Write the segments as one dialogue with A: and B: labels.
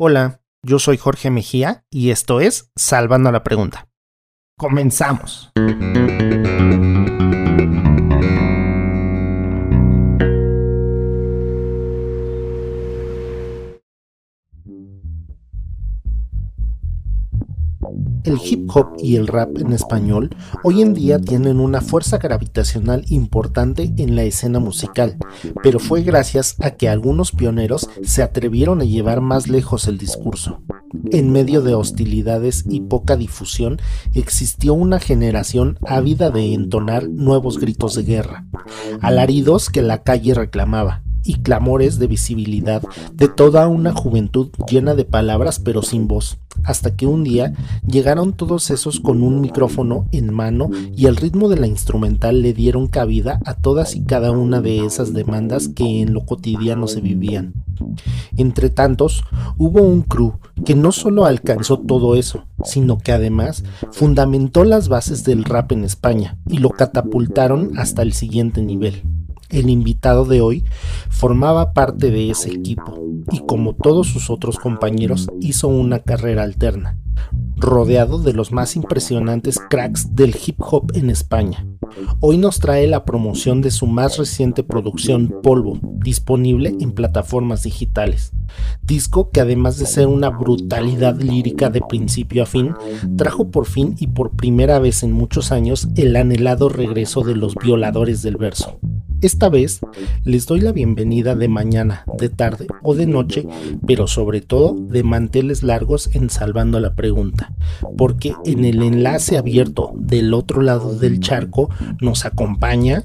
A: Hola, yo soy Jorge Mejía y esto es Salvando la Pregunta. Comenzamos. El hip hop y el rap en español hoy en día tienen una fuerza gravitacional importante en la escena musical, pero fue gracias a que algunos pioneros se atrevieron a llevar más lejos el discurso. En medio de hostilidades y poca difusión, existió una generación ávida de entonar nuevos gritos de guerra, alaridos que la calle reclamaba, y clamores de visibilidad de toda una juventud llena de palabras pero sin voz, hasta que un día llegaron todos esos con un micrófono en mano y el ritmo de la instrumental le dieron cabida a todas y cada una de esas demandas que en lo cotidiano se vivían. Entre tantos, hubo un crew que no solo alcanzó todo eso, sino que además fundamentó las bases del rap en España y lo catapultaron hasta el siguiente nivel. El invitado de hoy formaba parte de ese equipo y como todos sus otros compañeros hizo una carrera alterna, rodeado de los más impresionantes cracks del hip hop en España. Hoy nos trae la promoción de su más reciente producción Polvo, disponible en plataformas digitales. Disco que además de ser una brutalidad lírica de principio a fin, trajo por fin y por primera vez en muchos años el anhelado regreso de los violadores del verso. Esta vez les doy la bienvenida de mañana, de tarde o de noche, pero sobre todo de manteles largos en Salvando la Pregunta, porque en el enlace abierto del otro lado del charco nos acompaña...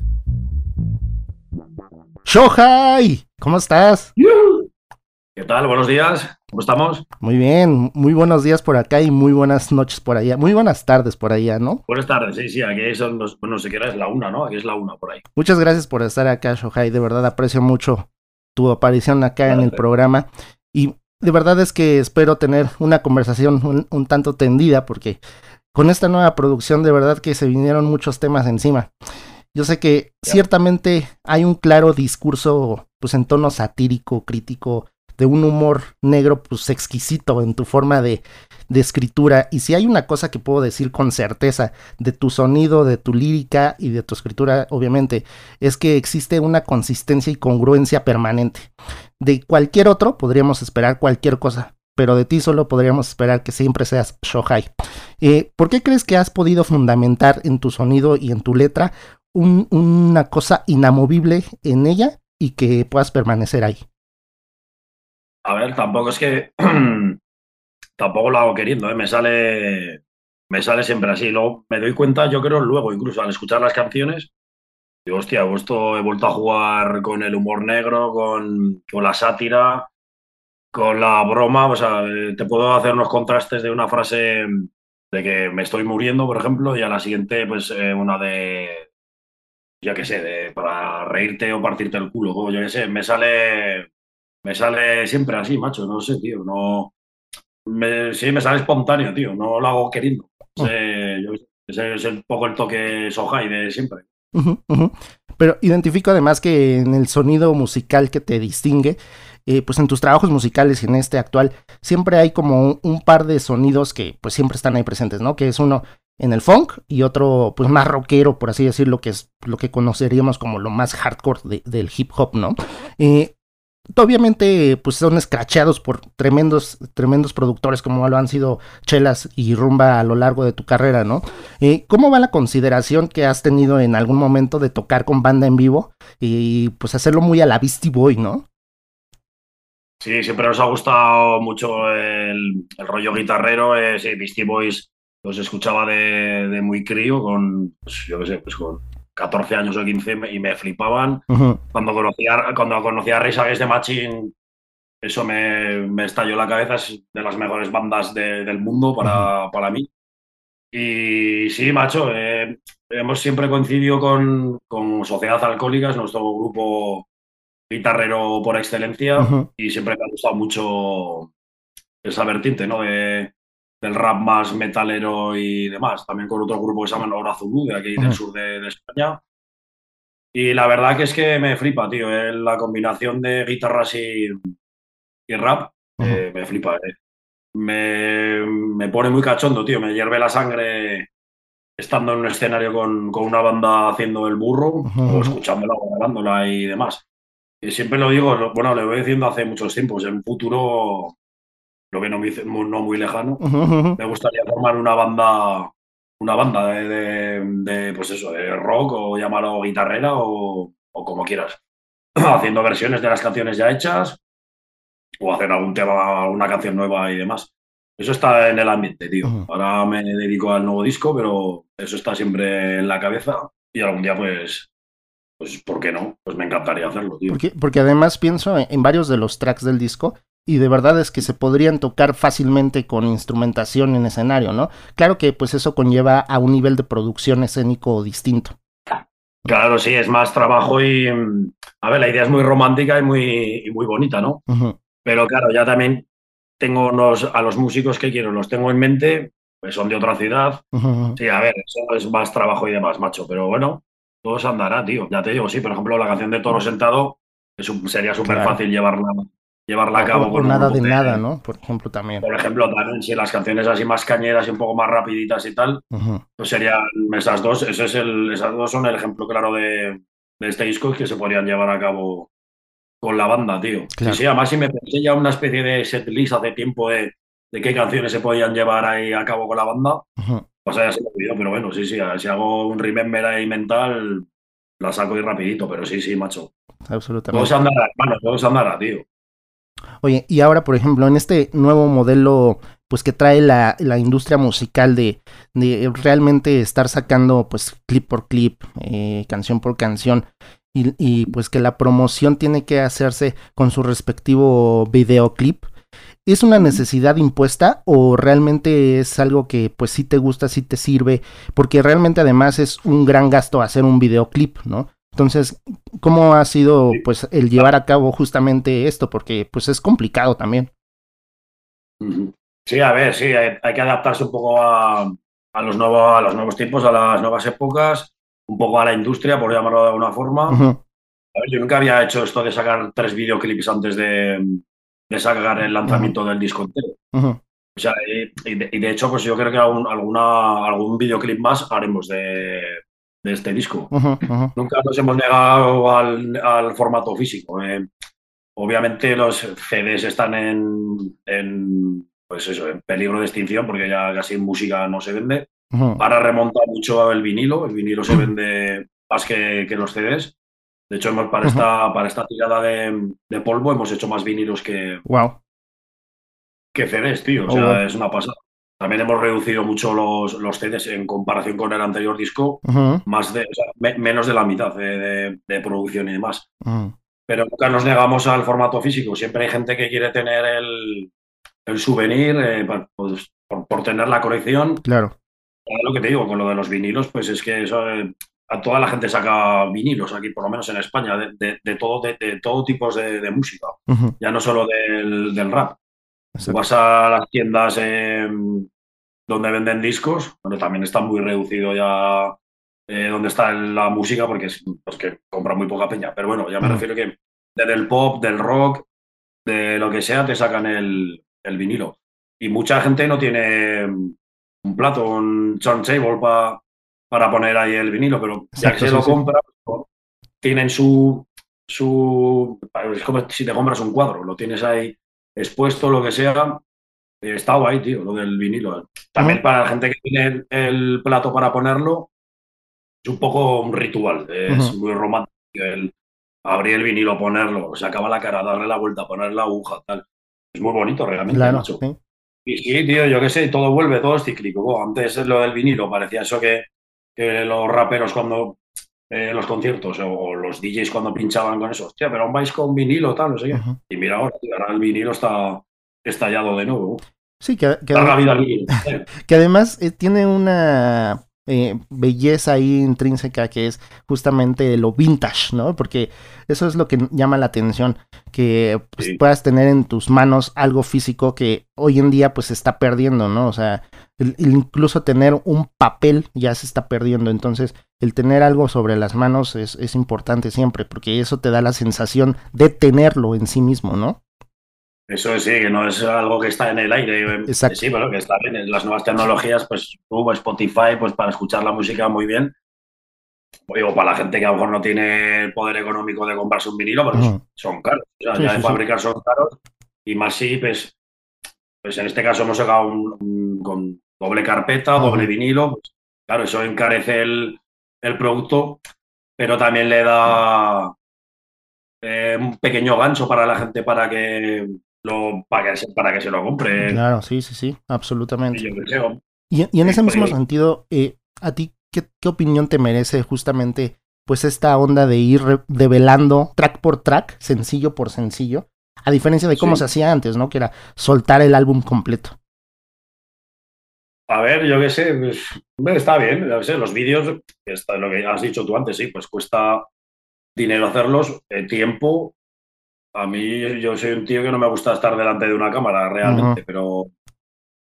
A: Shohai, ¿cómo estás?
B: ¿Qué tal? Buenos días. ¿Cómo estamos?
A: Muy bien, muy buenos días por acá y muy buenas noches por allá. Muy buenas tardes por allá, ¿no?
B: Buenas tardes, sí, sí, aquí son los, no sé qué hora es la una, ¿no? Aquí es la una por ahí.
A: Muchas gracias por estar acá, Shohai. De verdad aprecio mucho tu aparición acá en el programa. Y de verdad es que espero tener una conversación un, tanto tendida porque con esta nueva producción de verdad que se vinieron muchos temas encima. Yo sé que ciertamente hay un claro discurso pues en tono satírico, crítico, de un humor negro pues exquisito en tu forma de, de, escritura. Y si hay una cosa que puedo decir con certeza de tu sonido, de tu lírica y de tu escritura, obviamente, es que existe una consistencia y congruencia permanente. De cualquier otro podríamos esperar cualquier cosa, pero de ti solo podríamos esperar que siempre seas Shohai. Eh, ¿Por qué crees que has podido fundamentar en tu sonido y en tu letra una cosa inamovible en ella y que puedas permanecer ahí?
B: A ver, tampoco es que. tampoco lo hago queriendo, ¿eh? me sale. Me sale siempre así. Luego me doy cuenta, yo creo, luego, incluso al escuchar las canciones, digo, hostia, esto he vuelto a jugar con el humor negro, con, con la sátira, con la broma. O sea, te puedo hacer unos contrastes de una frase de que me estoy muriendo, por ejemplo, y a la siguiente, pues eh, una de. Yo qué sé, de, para reírte o partirte el culo, como yo qué sé, me sale me sale siempre así, macho, no sé, tío, no... sí, me sale espontáneo, tío, no lo hago queriendo. Oh. ese es un poco el toque Sohai de siempre.
A: Pero identifico además que en el sonido musical que te distingue, eh, pues en tus trabajos musicales y en este actual, siempre hay como un, par de sonidos que pues siempre están ahí presentes, ¿no? Que es uno en el funk y otro pues más rockero, por así decirlo, que es lo que conoceríamos como lo más hardcore del hip hop, ¿no? Eh, obviamente pues son escracheados por tremendos tremendos productores como lo han sido Chelas y Rumba a lo largo de tu carrera, ¿no? Eh, ¿Cómo va la consideración que has tenido en algún momento de tocar con banda en vivo y pues hacerlo muy a la Beastie Boy, ¿no?
B: Sí, siempre nos ha gustado mucho el, rollo guitarrero. Eh, sí, Beastie Boys los escuchaba de, muy crío con, pues, yo qué sé, pues con 14 años o 15 y me flipaban. Cuando conocía cuando conocía a Rage de Machine, eso me, me, estalló la cabeza, es de las mejores bandas del mundo para, para, mí. Y sí, macho, eh, hemos siempre coincidido con, con Sociedad Alcohólica, nuestro grupo guitarrero por excelencia, y siempre me ha gustado mucho esa vertiente, ¿no? De, del rap más metalero y demás. También con otro grupo que se llama Hora Zulu, de aquí del sur de, España. Y la verdad que es que me flipa, tío, eh, la combinación de guitarras y, y rap. me flipa. Me, me, pone muy cachondo, tío. Me hierve la sangre estando en un escenario con, con una banda haciendo el burro o escuchándola o grabándola y demás. Y siempre lo digo, bueno, le voy diciendo hace muchos tiempos, en un futuro, lo que no muy, no muy lejano, me gustaría formar una banda, una banda de, de, pues eso, de rock o llamarlo guitarrera o, o como quieras, haciendo versiones de las canciones ya hechas o hacer algún tema, una canción nueva y demás. Eso está en el ambiente, tío. Ahora me dedico al nuevo disco, pero eso está siempre en la cabeza y algún día, pues, pues, ¿por qué no? Pues me encantaría hacerlo, tío.
A: Porque, porque además pienso en, varios de los tracks del disco y de verdad es que se podrían tocar fácilmente con instrumentación en escenario, ¿no? Claro que pues eso conlleva a un nivel de producción escénico distinto.
B: Claro, sí, es más trabajo y, a ver, la idea es muy romántica y muy, muy bonita, ¿no? Pero claro, ya también tengo a los músicos que quiero, los tengo en mente, pues son de otra ciudad. Sí, a ver, eso es más trabajo y demás, macho, pero bueno, todo se andará, tío. Ya te digo, sí, por ejemplo, la canción de Toro Sentado sería súper fácil llevarla, llevarla a cabo.
A: con nada de nada, ¿no? Por ejemplo, también.
B: Por ejemplo, también si las canciones así más cañeras y un poco más rapiditas y tal, pues serían esas dos, ese es el, esas dos son el ejemplo claro de, de este disco que se podrían llevar a cabo con la banda, tío. Sí, sí, además si me pensé ya una especie de setlist hace tiempo de, de, qué canciones se podían llevar ahí a cabo con la banda. Pues ya se me olvidó, pero bueno, sí, sí, si hago un remember ahí mental, la saco ahí rapidito, pero sí, sí, macho.
A: Absolutamente.
B: Todo se andará, bueno, todo se andará, tío.
A: Oye, y ahora, por ejemplo, en este nuevo modelo, pues que trae la, la industria musical de, de, realmente estar sacando, pues, clip por clip, eh, canción por canción, y, y, pues que la promoción tiene que hacerse con su respectivo videoclip. ¿Es una necesidad impuesta o realmente es algo que pues sí te gusta, sí te sirve? Porque realmente además es un gran gasto hacer un videoclip, ¿no? Entonces, ¿cómo ha sido pues el llevar a cabo justamente esto? Porque pues es complicado también.
B: Sí, a ver, sí, hay, que adaptarse un poco a, a, los nuevos, a los nuevos tiempos, a las nuevas épocas, un poco a la industria, por llamarlo de alguna forma. a ver, yo nunca había hecho esto de sacar tres videoclips antes de, de sacar el lanzamiento del disco entero. O sea, y, de, hecho, pues yo creo que algún, alguna, algún videoclip más haremos de, de este disco. Nunca nos hemos negado al, al formato físico. Eh. obviamente los CDs están en, en, pues eso, en peligro de extinción porque ya casi música no se vende. Ahora remonta mucho el vinilo, el vinilo se vende más que, que los CDs. De hecho, hemos, para, esta, para esta tirada de, de, polvo hemos hecho más vinilos que,
A: wow.
B: que CDs, tío. O oh, sea, es una pasada. También hemos reducido mucho los, los CDs en comparación con el anterior disco, más de, menos de la mitad de, de, producción y demás. Pero nunca nos negamos al formato físico. Siempre hay gente que quiere tener el, el souvenir eh, pues, por, por, tener la colección.
A: Claro.
B: Lo que te digo con lo de los vinilos, pues es que eso, eh, a toda la gente saca vinilos aquí, por lo menos en España, de, de, todo, de, todo tipo de, música, ya no solo del, del rap. Vas a las tiendas eh, donde venden discos, donde también está muy reducido ya eh, donde está la música, porque es pues, que compra muy poca peña. Pero bueno, ya me refiero que desde el pop, del rock, de lo que sea, te sacan el, el vinilo. Y mucha gente no tiene un plato, un turntable para para poner ahí el vinilo, pero ya que se lo compra, tienen su, su. Es como si te compras un cuadro, lo tienes ahí expuesto, lo que sea. Está guay, tío, lo del vinilo. También para la gente que tiene el, plato para ponerlo, es un poco un ritual, es muy romántico. El abrir el vinilo, ponerlo, se acaba la cara, darle la vuelta, poner la aguja, tal. Es muy bonito realmente.
A: Claro,
B: Y sí, tío, yo qué sé, todo vuelve, todo es cíclico. antes lo del vinilo parecía eso que que los raperos cuando eh, los conciertos o, los DJs cuando pinchaban con eso, hostia, pero vais con vinilo, tal, no sé qué. Y mira ahora, el vinilo está estallado de nuevo.
A: Sí, que, que además eh, tiene una eh, belleza ahí intrínseca que es justamente lo vintage, ¿no? Porque eso es lo que llama la atención, que pues, puedas tener en tus manos algo físico que hoy en día pues se está perdiendo, ¿no? O sea, incluso tener un papel ya se está perdiendo, entonces el tener algo sobre las manos es, es importante siempre, porque eso te da la sensación de tenerlo en sí mismo, ¿no?
B: Eso sí, que no es algo que está en el aire.
A: Exacto.
B: Sí, bueno, que está bien. Las nuevas tecnologías, pues Spotify, pues para escuchar la música muy bien. O para la gente que a lo mejor no tiene el poder económico de comprarse un vinilo, pero pues son caros. O sea, ya de fabricar son caros. Y más sí, pues, pues en este caso hemos sacado un, con doble carpeta, doble vinilo. Pues, claro, eso encarece el, el producto, pero también le da eh, un pequeño gancho para la gente para que lo, para que, para que se lo compre.
A: Claro, sí, sí, sí, absolutamente. Y, en ese mismo sentido, eh, ¿a ti qué, opinión te merece justamente pues esta onda de ir develando track por track, sencillo por sencillo, a diferencia de cómo se hacía antes, ¿no? Que era soltar el álbum completo.
B: A ver, yo qué sé, pues, está bien, los vídeos, lo que has dicho tú antes, sí, pues cuesta dinero hacerlos, eh, tiempo, a mí yo soy un tío que no me gusta estar delante de una cámara realmente, pero,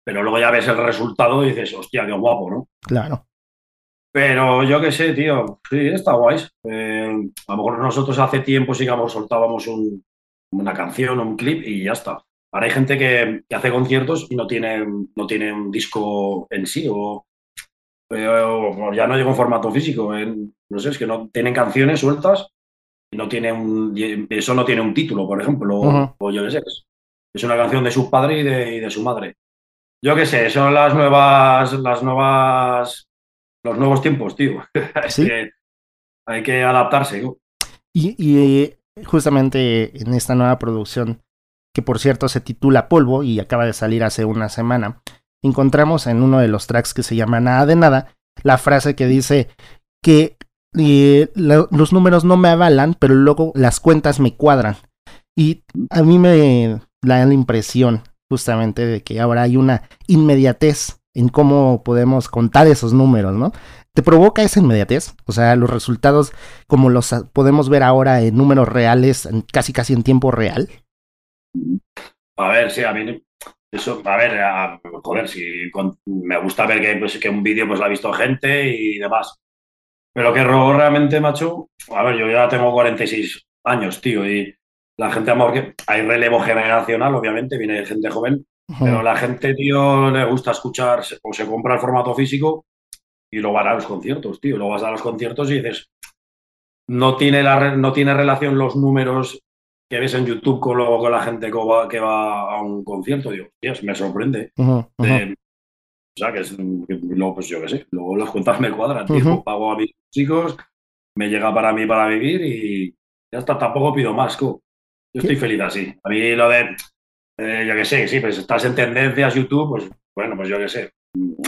B: pero luego ya ves el resultado y dices, hostia, qué guapo, ¿no?
A: Claro.
B: Pero yo qué sé, tío, sí, está guay. Eh, a lo mejor nosotros hace tiempo sí que soltábamos un, una canción o un clip y ya está. Ahora hay gente que, hace conciertos y no tiene, no tiene un disco en sí o, eh, ya no llega en formato físico. no sé, es que no tienen canciones sueltas no tiene un, eso no tiene un título, por ejemplo, o, yo qué sé, es, una canción de su padre y de, su madre. Yo qué sé, son las nuevas, las nuevas, los nuevos tiempos, tío. hay que adaptarse.
A: Y, justamente en esta nueva producción, que por cierto se titula Polvo y acaba de salir hace una semana, encontramos en uno de los tracks que se llama Nada de Nada la frase que dice que y los números no me avalan, pero luego las cuentas me cuadran. Y a mí me da la impresión justamente de que ahora hay una inmediatez en cómo podemos contar esos números, ¿no? ¿Te provoca esa inmediatez? O sea, los resultados como los podemos ver ahora en números reales, casi casi en tiempo real.
B: A ver, sí, a mí eso, a ver, joder, si me gusta ver que, pues, que un vídeo pues lo ha visto gente y demás. Pero que robo realmente, macho. A ver, yo ya tengo 46 años, tío, y la gente, amor, que hay relevo generacional, obviamente, viene gente joven, pero la gente, tío, le gusta escuchar o se compra el formato físico y lo van a los conciertos, tío. Lo vas a los conciertos y dices, no tiene, la, no tiene relación los números que ves en YouTube con, lo, con la gente que va, que va, a un concierto. Digo, Dios, me sorprende. O sea, que, es, luego, pues yo qué sé, luego las cuentas me cuadran, tío. Pago a mis chicos, me llega para mí para vivir y ya está, tampoco pido más, Yo estoy feliz así. A mí lo de, eh, yo qué sé, sí, pues estás en tendencias YouTube, pues bueno, pues yo qué sé.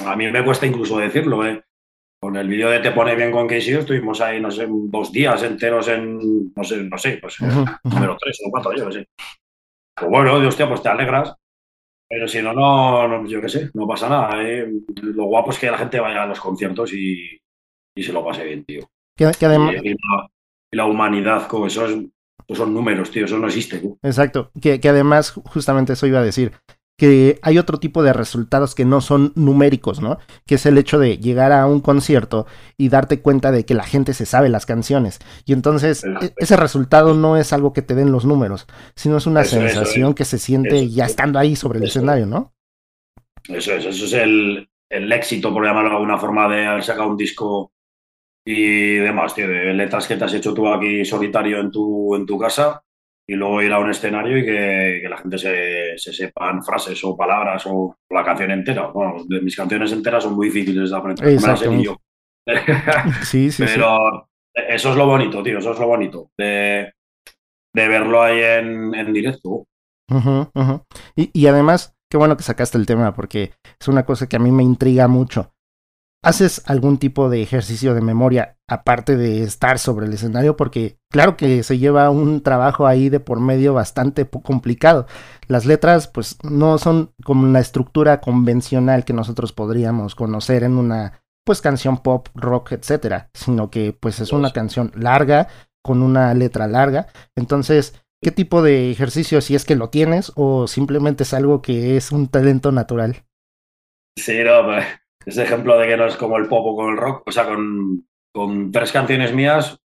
B: A mí me cuesta incluso decirlo, ¿eh? Con el vídeo de Te pone bien con Casey estuvimos ahí, no sé, dos días enteros en, no sé, no sé, pues número tres o cuatro, yo qué sé. Pues bueno, de hostia, pues te alegras. Pero si no, no, yo qué sé, no pasa nada. ¿eh? Lo guapo es que la gente vaya a los conciertos y, se lo pase bien, tío.
A: Que, además...
B: y, la, humanidad, como eso son números, tío, eso no existe.
A: Exacto, que, que además justamente eso iba a decir que hay otro tipo de resultados que no son numéricos, ¿no? Que es el hecho de llegar a un concierto y darte cuenta de que la gente se sabe las canciones. Y entonces e, ese resultado no es algo que te den los números, sino es una sensación que se siente ya estando ahí sobre el escenario, ¿no?
B: Eso es, eso es el, el éxito, por llamarlo de alguna forma, de haber sacado un disco y demás, tío, de letras que te has hecho tú aquí solitario en tu, en tu casa y luego ir a un escenario y que, la gente se, sepan frases o palabras o la canción entera. Bueno, de mis canciones enteras son muy difíciles de aprender. yo.
A: sí, sí,
B: Pero eso es lo bonito, tío, eso es lo bonito de, verlo ahí en, directo.
A: Y, y además, qué bueno que sacaste el tema porque es una cosa que a mí me intriga mucho. ¿Haces algún tipo de ejercicio de memoria aparte de estar sobre el escenario? Porque claro que se lleva un trabajo ahí de por medio bastante complicado. Las letras pues no son como la estructura convencional que nosotros podríamos conocer en una pues canción pop, rock, etcétera, sino que pues es una canción larga con una letra larga. Entonces, ¿qué tipo de ejercicio si es que lo tienes o simplemente es algo que es un talento natural?
B: Sí, no, pues ese ejemplo de que no es como el pop o con el rock. O sea, con, con tres canciones mías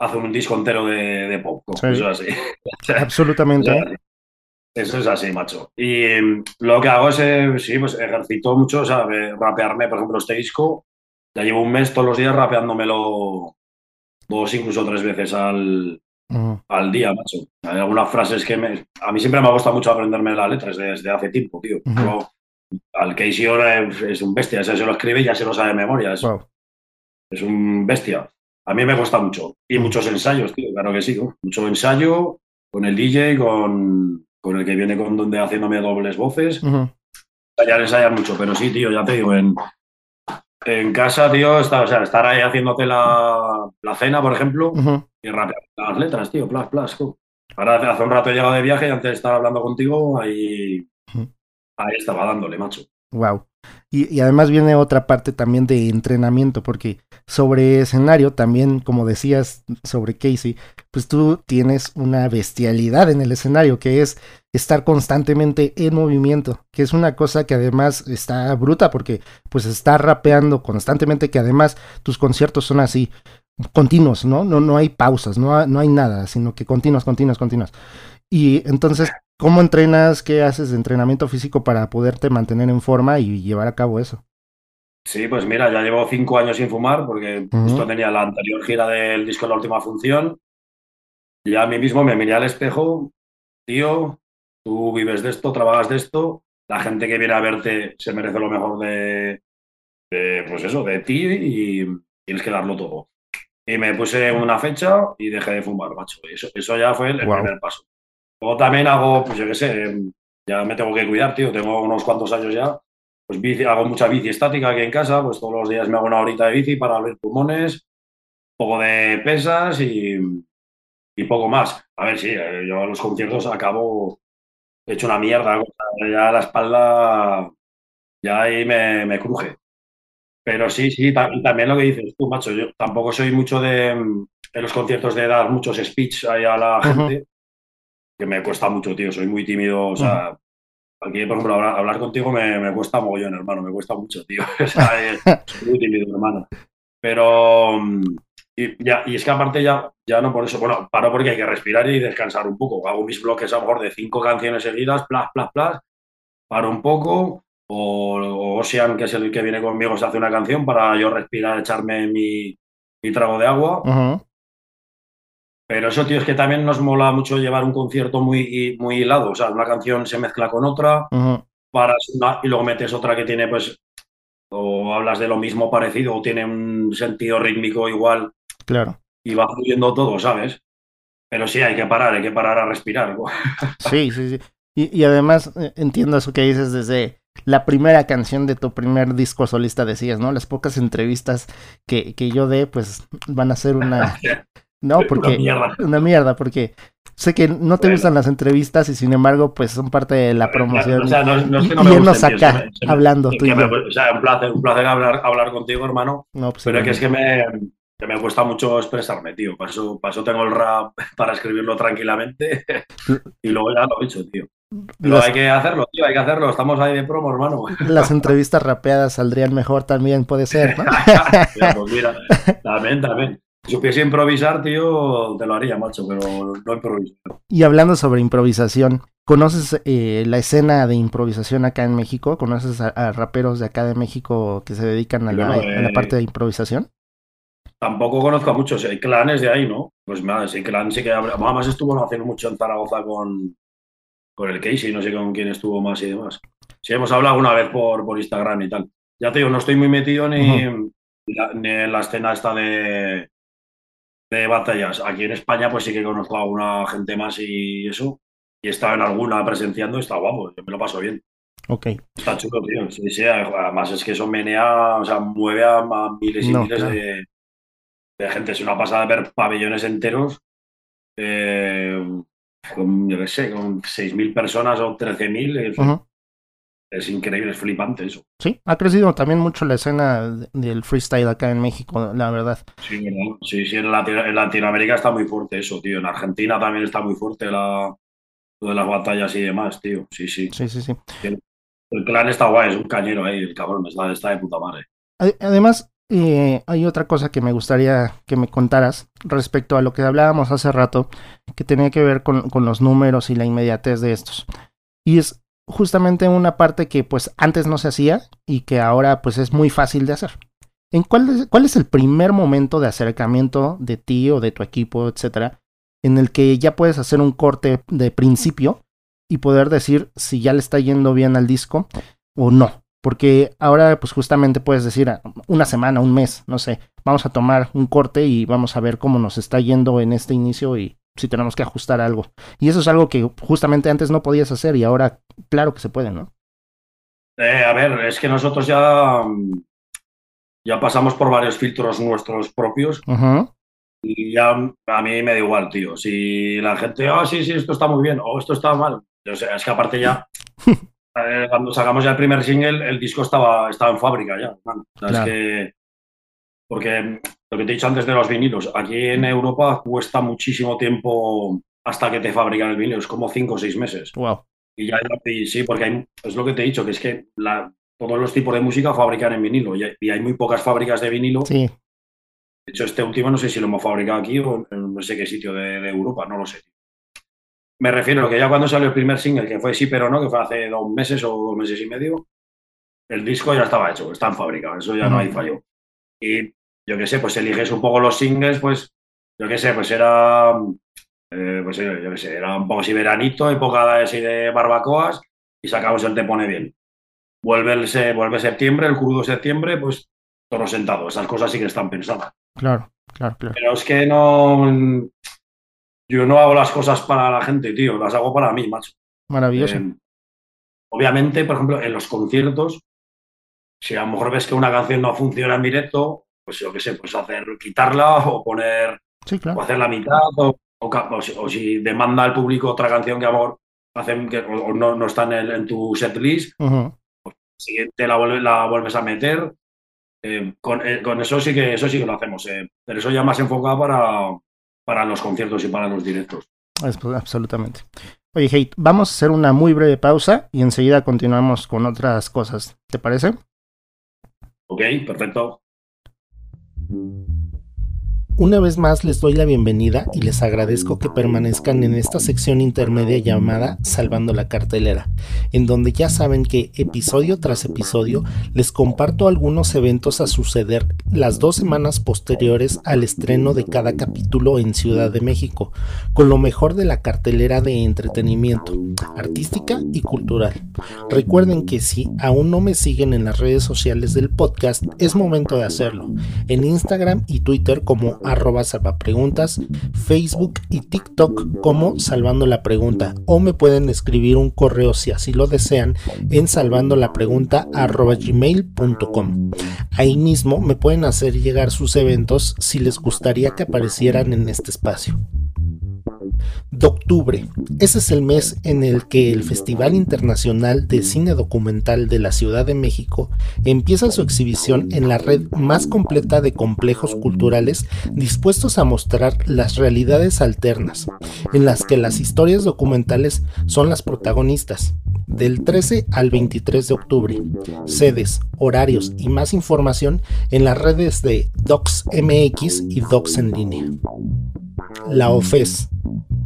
B: hace un disco entero de, pop. así.
A: Absolutamente.
B: Eso es así, macho. Y mm, lo que hago es, eh, sí, pues ejercito mucho, o sea, de rapearme, por ejemplo, este disco, ya llevo un mes todos los días rapeándomelo dos, incluso tres veces al, al día, macho. Hay algunas frases que me... A mí siempre me ha gustado mucho aprenderme las letras desde hace tiempo, tío. Al Casey es un bestia, ese se lo escribe y ya se lo sabe de memoria. Es, es un bestia. A mí me gusta mucho. Y muchos ensayos, tío, claro que sí. Mucho ensayo con el DJ, con, con el que viene con donde haciéndome dobles voces. Ensayar, ensayar mucho, pero sí, tío, ya te digo, en, en casa, tío, está, o sea, estar ahí haciéndote la, la cena, por ejemplo, y rapear las letras, tío, plas, plas. Ahora hace un rato he llegado de viaje y antes de estar hablando contigo, ahí, ahí estaba dándole, macho.
A: Wow. Y, además viene otra parte también de entrenamiento, porque sobre escenario, también como decías sobre Casey, pues tú tienes una bestialidad en el escenario, que es estar constantemente en movimiento, que es una cosa que además está bruta, porque pues está rapeando constantemente, que además tus conciertos son así, continuos, ¿no? No, no hay pausas, no, no hay nada, sino que continuos, continuos, continuos. Y entonces ¿Cómo entrenas? ¿Qué haces de entrenamiento físico para poderte mantener en forma y llevar a cabo eso?
B: Sí, pues mira, ya llevo cinco años sin fumar porque justo tenía la anterior gira del disco La Última Función. Y a mí mismo me miré al espejo, tío, tú vives de esto, trabajas de esto, la gente que viene a verte se merece lo mejor de, pues eso, de ti y tienes que darlo todo. Y me puse una fecha y dejé de fumar, macho. Eso, eso ya fue el primer paso. Luego también hago, pues yo qué sé, ya me tengo que cuidar, tío, tengo unos cuantos años ya. Pues bici, hago mucha bici estática aquí en casa, pues todos los días me hago una horita de bici para abrir pulmones, poco de pesas y, y poco más. A ver, sí, eh, yo a los conciertos acabo hecho una mierda, ya la espalda ya ahí me, me cruje. Pero sí, sí, también lo que dices tú, macho, yo tampoco soy mucho de en los conciertos de dar muchos speech ahí a la gente que me cuesta mucho, tío. Soy muy tímido. O sea, aquí, por ejemplo, hablar, contigo me, me, cuesta mogollón, hermano. Me cuesta mucho, tío. o sea, soy muy tímido, hermano. Pero. Y, ya, y es que aparte ya, ya no por eso, bueno, paro porque hay que respirar y descansar un poco. Hago mis bloques a lo mejor de cinco canciones seguidas, plas, plas, plas, paro un poco, o, Ocean, que es el que viene conmigo, se hace una canción para yo respirar, echarme mi, mi trago de agua. Pero eso, tío, es que también nos mola mucho llevar un concierto muy, muy hilado. O sea, una canción se mezcla con otra, para y luego metes otra que tiene, pues, o hablas de lo mismo parecido, o tiene un sentido rítmico igual.
A: Claro.
B: Y va fluyendo todo, ¿sabes? Pero sí, hay que parar, hay que parar a respirar.
A: sí, sí, sí. Y, además eh, entiendo eso que dices desde la primera canción de tu primer disco solista, decías, ¿no? Las pocas entrevistas que, que yo dé, pues van a ser una, No, porque. Una mierda. Una mierda, porque sé que no te gustan las entrevistas y sin embargo, pues son parte de la promoción. O sea, no, no es que no me irnos acá hablando tú y yo.
B: o sea, un placer, un placer hablar, hablar contigo, hermano. No, pues, pero es que es que me, que me cuesta mucho expresarme, tío. Para eso, tengo el rap para escribirlo tranquilamente y luego ya lo he hecho, tío. Pero hay que hacerlo, tío, hay que hacerlo. Estamos ahí de promo, hermano.
A: Las entrevistas rapeadas saldrían mejor también, puede ser, ¿no?
B: pues mira, también, también. Si supiese improvisar, tío, te lo haría, macho, pero no improviso.
A: Y hablando sobre improvisación, ¿conoces eh, la escena de improvisación acá en México? ¿Conoces a, raperos de acá de México que se dedican a, la, eh, parte de improvisación?
B: Tampoco conozco a muchos, hay clanes de ahí, ¿no? Pues nada, ese clan sí que... Además estuvo haciendo mucho en Zaragoza con, con el Casey, no sé con quién estuvo más y demás. Sí, hemos hablado alguna vez por, por Instagram y tal. Ya te digo, no estoy muy metido ni, ni en la escena esta de, de batallas. Aquí en España, pues sí que conozco a alguna gente más y eso. Y he estado en alguna presenciando, está guapo, yo me lo paso bien.
A: Ok.
B: Está chulo, tío. Sí, sí, además es que eso menea, o sea, mueve a, miles y miles de, gente. Es una pasada ver pabellones enteros. Eh, con, yo qué sé, con 6.000 personas o 13.000 es increíble, es flipante eso.
A: Sí, ha crecido también mucho la escena del freestyle acá en México, la verdad.
B: Sí, sí, sí en, Latinoamérica está muy fuerte eso, tío. En Argentina también está muy fuerte la, lo de las batallas y demás, tío. Sí, sí.
A: Sí, sí, sí.
B: El, clan está guay, es un cañero ahí, el cabrón, está, está de puta madre.
A: Además, eh, hay otra cosa que me gustaría que me contaras respecto a lo que hablábamos hace rato, que tenía que ver con, con los números y la inmediatez de estos. Y es justamente una parte que pues antes no se hacía y que ahora pues es muy fácil de hacer. ¿En cuál, es, cuál es el primer momento de acercamiento de ti o de tu equipo, etcétera, en el que ya puedes hacer un corte de principio y poder decir si ya le está yendo bien al disco o no? Porque ahora pues justamente puedes decir ah, una semana, un mes, no sé, vamos a tomar un corte y vamos a ver cómo nos está yendo en este inicio y si tenemos que ajustar algo. Y eso es algo que justamente antes no podías hacer y ahora claro que se puede, ¿no?
B: Eh, a ver, es que nosotros ya, ya pasamos por varios filtros nuestros propios y ya a mí me da igual, tío. Si la gente, ah, sí, sí, esto está muy bien o esto está mal. O sea, es que aparte ya Eh, cuando sacamos ya el primer single, el disco estaba, estaba en fábrica ya. que, porque lo que te he dicho antes de los vinilos, aquí en Europa cuesta muchísimo tiempo hasta que te fabrican el vinilo, es como cinco o seis meses.
A: Wow.
B: Y ya sí, porque es lo que te he dicho, que es que la, todos los tipos de música fabrican en vinilo y hay, muy pocas fábricas de vinilo.
A: Sí.
B: De hecho, este último no sé si lo hemos fabricado aquí o en no sé qué sitio de, de Europa, no lo sé. Me refiero a que ya cuando salió el primer single, que fue Sí pero no, que fue hace dos meses o dos meses y medio, el disco ya estaba hecho, está en fábrica, eso ya no hay fallo. Y yo qué sé, pues eliges un poco los singles, pues yo qué sé, pues era, eh, pues eh, yo qué sé, era un poco así veranito, época así de barbacoas y sacamos el Te Pone Bien. Vuelve, el, vuelve septiembre, el crudo septiembre, pues todo sentado, esas cosas sí que están pensadas.
A: Claro, claro, claro.
B: Pero es que no, yo no hago las cosas para la gente, tío, las hago para mí, macho.
A: Maravilloso. Eh,
B: obviamente, por ejemplo, en los conciertos, si a lo mejor ves que una canción no funciona en directo, pues yo qué sé, pues hacer, quitarla o poner, o hacer la mitad, o, o, si, demanda al público otra canción que a lo mejor hacen que, o, no, no, está en, tu set list, pues siguiente la, la vuelves a meter. Eh, con, eh, con, eso sí que eso sí que lo hacemos, pero eso ya más enfocado para, para los conciertos y para los directos.
A: Absolutamente. Oye, Hate, vamos a hacer una muy breve pausa y enseguida continuamos con otras cosas. ¿Te parece?
B: Ok, perfecto. Thank you.
A: Una vez más les doy la bienvenida y les agradezco que permanezcan en esta sección intermedia llamada Salvando la cartelera, en donde ya saben que episodio tras episodio les comparto algunos eventos a suceder las dos semanas posteriores al estreno de cada capítulo en Ciudad de México, con lo mejor de la cartelera de entretenimiento, artística y cultural. Recuerden que si aún no me siguen en las redes sociales del podcast, es momento de hacerlo, en Instagram y Twitter como arroba salvapreguntas, Facebook y TikTok como Salvando la Pregunta o me pueden escribir un correo si así lo desean en salvando la pregunta arroba gmail.com. Ahí mismo me pueden hacer llegar sus eventos si les gustaría que aparecieran en este espacio de octubre. Ese es el mes en el que el Festival Internacional de Cine Documental de la Ciudad de México empieza su exhibición en la red más completa de complejos culturales dispuestos a mostrar las realidades alternas, en las que las historias documentales son las protagonistas. Del 13 al 23 de octubre. Sedes, horarios y más información en las redes de DocsMX y Docs en línea. La OFES,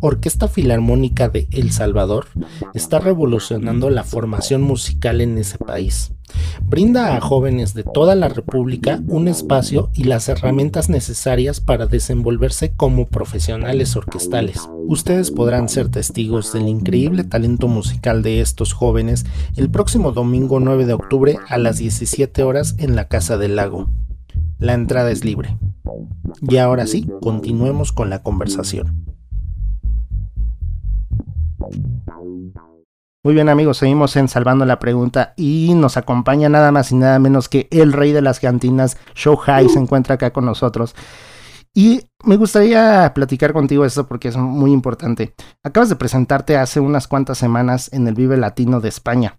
A: Orquesta Filarmónica de El Salvador, está revolucionando la formación musical en ese país. Brinda a jóvenes de toda la República un espacio y las herramientas necesarias para desenvolverse como profesionales orquestales. Ustedes podrán ser testigos del increíble talento musical de estos jóvenes el próximo domingo 9 de octubre a las 17 horas en la Casa del Lago. La entrada es libre. Y ahora sí, continuemos con la conversación. Muy bien amigos, seguimos en Salvando la Pregunta y nos acompaña nada más y nada menos que el rey de las cantinas, Show High, se encuentra acá con nosotros. Y me gustaría platicar contigo esto porque es muy importante. Acabas de presentarte hace unas cuantas semanas en el Vive Latino de España.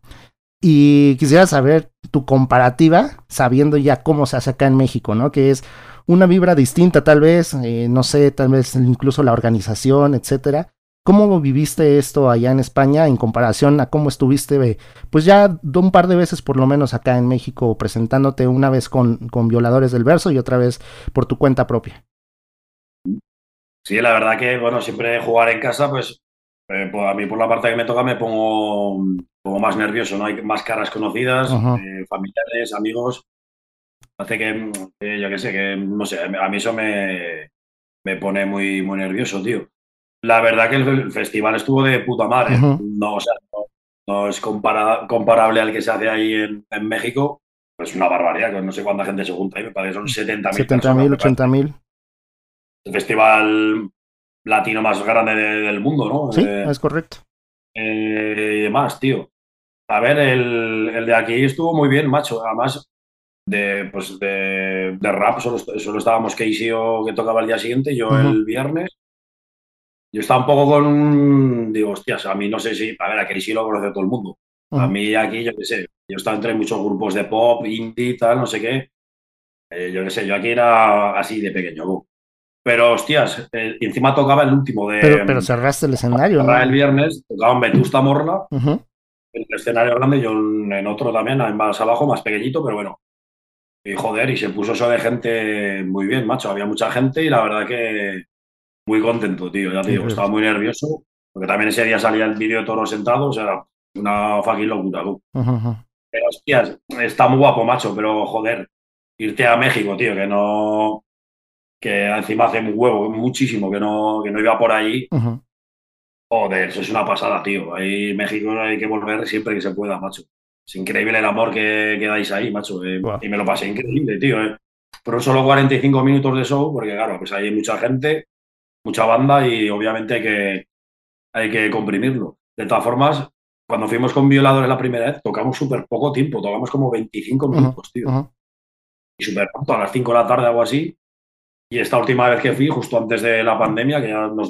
A: Y quisiera saber tu comparativa, sabiendo ya cómo se hace acá en México, ¿no? Que es una vibra distinta, tal vez, eh, no sé, tal vez incluso la organización, etcétera. ¿Cómo viviste esto allá en España en comparación a cómo estuviste, pues ya un par de veces por lo menos acá en México presentándote una vez con, con Violadores del Verso y otra vez por tu cuenta propia?
B: Sí, la verdad que, bueno, siempre jugar en casa, pues Eh, pues a mí por la parte que me toca me pongo, como más nervioso, ¿no? Hay más caras conocidas, eh, familiares, amigos. Hace que, yo qué sé, que no sé, a mí eso me, me pone muy, muy nervioso, tío. La verdad que el festival estuvo de puta madre. No, o sea, no, es comparable al que se hace ahí en, en México. Es una barbaridad, no sé cuánta gente se junta ahí, me parece que son 70.000.
A: 70.000, 80.000.
B: El festival latino más grande del mundo, ¿no?
A: Sí, eh, es correcto.
B: Eh, y demás, tío. A ver, el, de aquí estuvo muy bien, macho. Además, de, pues de, rap solo, solo estábamos Casey o que tocaba el día siguiente, yo el viernes. Yo estaba un poco con. Digo, hostias, a mí no sé si. A ver, a Casey lo conoce todo el mundo. A mí aquí, yo qué sé. Yo estaba entre muchos grupos de pop, indie, tal, no sé qué. Eh, yo qué sé, yo aquí era así de pequeño. Pero, hostias, eh, encima tocaba el último de.
A: Pero, cerraste el escenario,
B: ¿no? El viernes tocaba en Vetusta Morla, en el escenario grande, yo en otro también, más abajo, más pequeñito, pero bueno. Y joder, y se puso eso de gente muy bien, macho. Había mucha gente y la verdad que muy contento, tío. Ya te digo, estaba muy nervioso, porque también ese día salía el vídeo de todos sentados, era una fucking locura, tú. Pero, hostias, está muy guapo, macho, pero joder, irte a México, tío, que no que encima hace un huevo, muchísimo que no, que no iba por ahí. Joder, eso es una pasada, tío. Ahí México hay que volver siempre que se pueda, macho. Es increíble el amor que, que dais ahí, macho. Eh. Y me lo pasé increíble, tío. Eh. Pero solo 45 minutos de show, porque claro, pues hay mucha gente, mucha banda y obviamente hay que, hay que comprimirlo. De todas formas, cuando fuimos con Violadores la primera vez, tocamos súper poco tiempo, tocamos como 25 minutos, tío. Y súper pronto, a las 5 de la tarde, algo así. Y esta última vez que fui, justo antes de la pandemia, que ya nos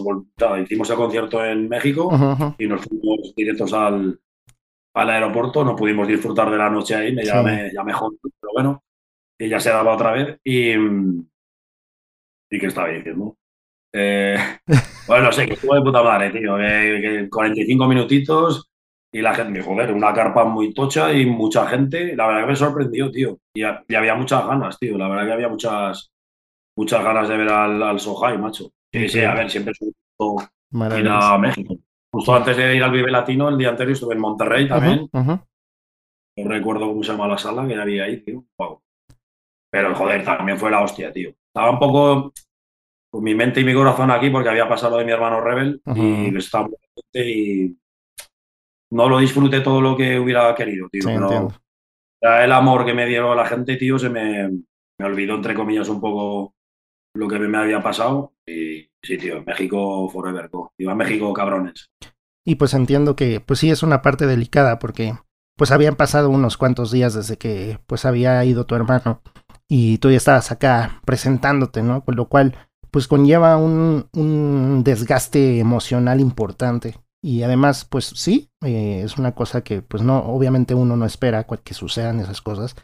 B: hicimos el concierto en México y nos fuimos directos al, al aeropuerto, no pudimos disfrutar de la noche ahí, me llamé, ya mejor, pero bueno, y ya se daba otra vez. Y, y ¿qué estaba diciendo? Eh, bueno, no sé, que estuvo de puta madre, tío, que, 45 minutitos y la gente, joder, una carpa muy tocha y mucha gente, la verdad que me sorprendió, tío, y, y había muchas ganas, tío, la verdad que había muchas muchas ganas de ver al, al Sohai, macho. Sí, sí, a ver, siempre es un ir a México. Justo antes de ir al Vive Latino, el día anterior estuve en Monterrey también. No recuerdo cómo se llama la sala que había ahí, tío. Pero joder, también fue la hostia, tío. Estaba un poco con mi mente y mi corazón aquí porque había pasado de mi hermano Rebel y estaba y no lo disfruté todo lo que hubiera querido, tío. el amor que me dio la gente, tío, se me, me olvidó, entre comillas, un poco lo que me había pasado. Y sí, tío, México forever. Iba a México, cabrones.
A: Y pues entiendo que, pues sí, es una parte delicada porque pues habían pasado unos cuantos días desde que pues había ido tu hermano y tú ya estabas acá presentándote, ¿no? Con lo cual pues conlleva un, un desgaste emocional importante. Y además, pues sí, eh, es una cosa que pues no, obviamente uno no espera que sucedan esas cosas.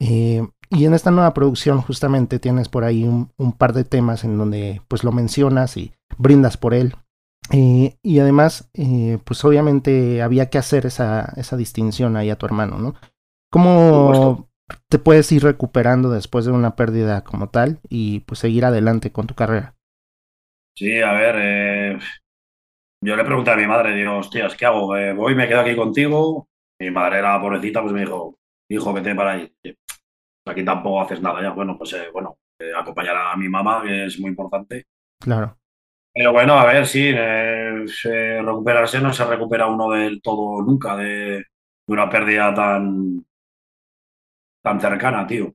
A: Eh, y en esta nueva producción justamente tienes por ahí un, par de temas en donde pues lo mencionas y brindas por él. Eh, y además, eh, pues obviamente había que hacer esa, esa distinción ahí a tu hermano, ¿no? ¿Cómo te puedes ir recuperando después de una pérdida como tal y pues seguir adelante con tu carrera?
B: Sí, a ver, eh, yo le pregunté a mi madre, digo, hostias, ¿qué hago? voy, me quedo aquí contigo. Mi madre era pobrecita, pues me dijo, hijo, vete para ahí aquí tampoco haces nada ya. Bueno, pues eh, bueno, eh, acompañar a mi mamá, que es muy importante.
A: Claro.
B: Pero bueno, a ver, sí, eh, recuperarse no se recupera uno del todo nunca de, una pérdida tan, tan cercana, tío.